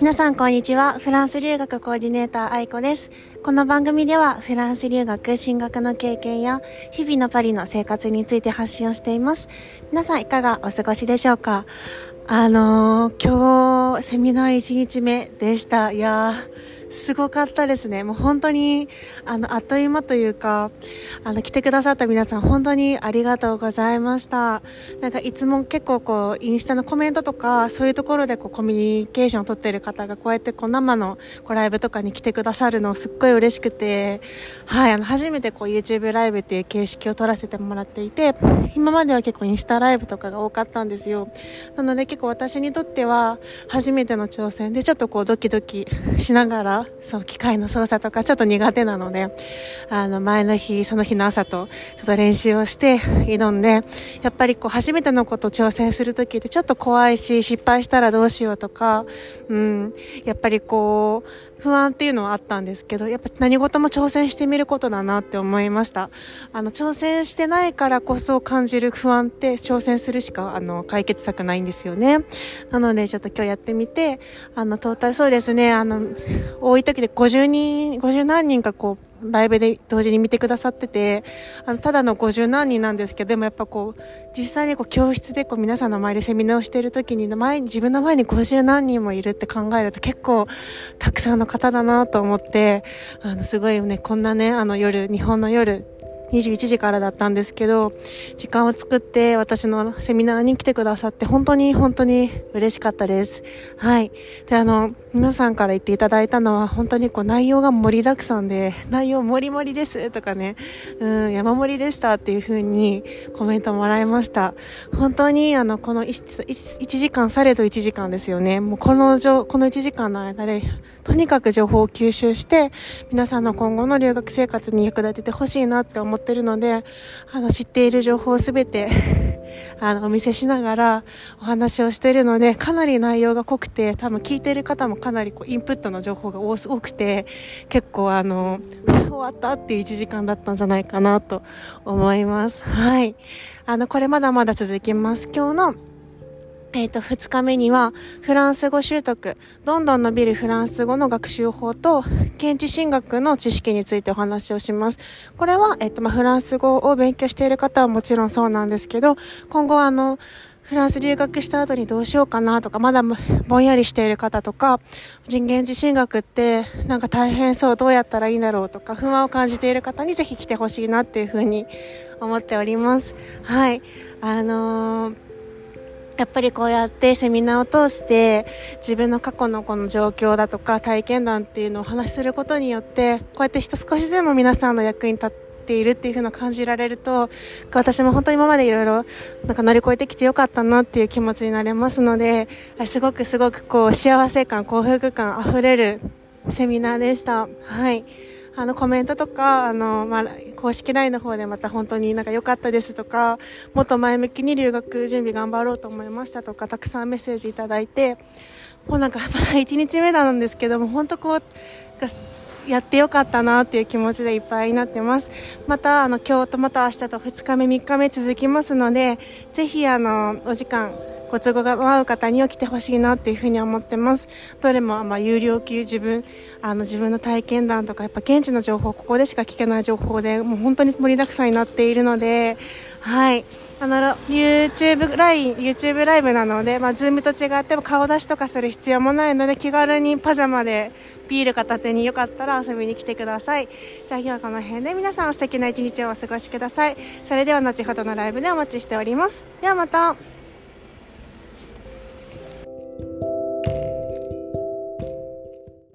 皆さんこんにちは。フランス留学コーディネーター愛子です。この番組ではフランス留学進学の経験や日々のパリの生活について発信をしています。皆さんいかがお過ごしでしょうか？あのー、今日セミナー1日目でした。いやー、すごかったですね。もう本当に、あの、あっという間というか、あの、来てくださった皆さん、本当にありがとうございました。なんか、いつも結構こう、インスタのコメントとか、そういうところでこう、コミュニケーションを取っている方が、こうやってこう、生のこうライブとかに来てくださるの、すっごい嬉しくて、はい、あの、初めてこう、YouTube ライブっていう形式を取らせてもらっていて、今までは結構インスタライブとかが多かったんですよ。なので結構私にとっては、初めての挑戦で、ちょっとこう、ドキドキしながら、そう、機械の操作とかちょっと苦手なので、あの、前の日、その日の朝と、ちょっと練習をして挑んで、やっぱりこう、初めてのこと挑戦するときってちょっと怖いし、失敗したらどうしようとか、うん、やっぱりこう、不安っていうのはあったんですけど、やっぱ何事も挑戦してみることだなって思いました。あの、挑戦してないからこそ感じる不安って挑戦するしか、あの、解決策ないんですよね。なので、ちょっと今日やってみて、あの、トータルそうですね、あの、多い時で50人、50何人かこう、ライブで同時に見てくださってて、あの、ただの50何人なんですけど、でもやっぱこう、実際にこう、教室でこう、皆さんの前でセミナーをしている時に、前に、自分の前に50何人もいるって考えると結構、たくさんの方だなと思って、あの、すごいね、こんなね、あの夜、日本の夜、21時からだったんですけど、時間を作って私のセミナーに来てくださって本当に本当に嬉しかったです。はい。で、あの、皆さんから言っていただいたのは本当にこう内容が盛りだくさんで、内容盛り盛りですとかね、うん、山盛りでしたっていう風にコメントもらいました。本当にあの、この 1, 1, 1時間、されど1時間ですよね。もうこのこの1時間の間で、とにかく情報を吸収して、皆さんの今後の留学生活に役立ててほしいなって思っててるので、あの、知っている情報をすべて あの、お見せしながらお話をしているので、かなり内容が濃くて、多分聞いている方もかなりこうインプットの情報が多くて、結構あの、終わったっていう1時間だったんじゃないかなと思います。はい。あの、これまだまだ続きます。今日のえっ、ー、と、2日目には、フランス語習得、どんどん伸びるフランス語の学習法と、現地進学の知識についてお話をします。これは、えっ、ー、と、まあ、フランス語を勉強している方はもちろんそうなんですけど、今後あの、フランス留学した後にどうしようかなとか、まだぼんやりしている方とか、人間自進学ってなんか大変そう、どうやったらいいんだろうとか、不安を感じている方にぜひ来てほしいなっていうふうに思っております。はい。あのーやっぱりこうやってセミナーを通して自分の過去のこの状況だとか体験談っていうのをお話しすることによってこうやって人少しでも皆さんの役に立っているっていう風な感じられると私も本当に今までいろいろなんか乗り越えてきてよかったなっていう気持ちになれますのですごくすごくこう幸せ感幸福感あふれるセミナーでした。はい。あのコメントとか、あの、まあ、公式 LINE の方でまた本当になんか良かったですとか、もっと前向きに留学準備頑張ろうと思いましたとか、たくさんメッセージいただいて、もうなんかまだ1日目なんですけども、本当こう、やってよかったなっていう気持ちでいっぱいになってます。また、あの、今日とまた明日と2日目、3日目続きますので、ぜひ、あの、お時間、ご都合が合う方には来てほしいなっていうふうに思ってます。どれも、まあ、有料級自分、あの、自分の体験談とか、やっぱ現地の情報、ここでしか聞けない情報で、もう本当に盛りだくさんになっているので、はい。あの、YouTube ライン、YouTube ライブなので、まあ、ズームと違っても顔出しとかする必要もないので、気軽にパジャマでビール片手によかったら遊びに来てください。じゃあ今日はこの辺で皆さん素敵な一日をお過ごしください。それでは後ほどのライブでお待ちしております。ではまた。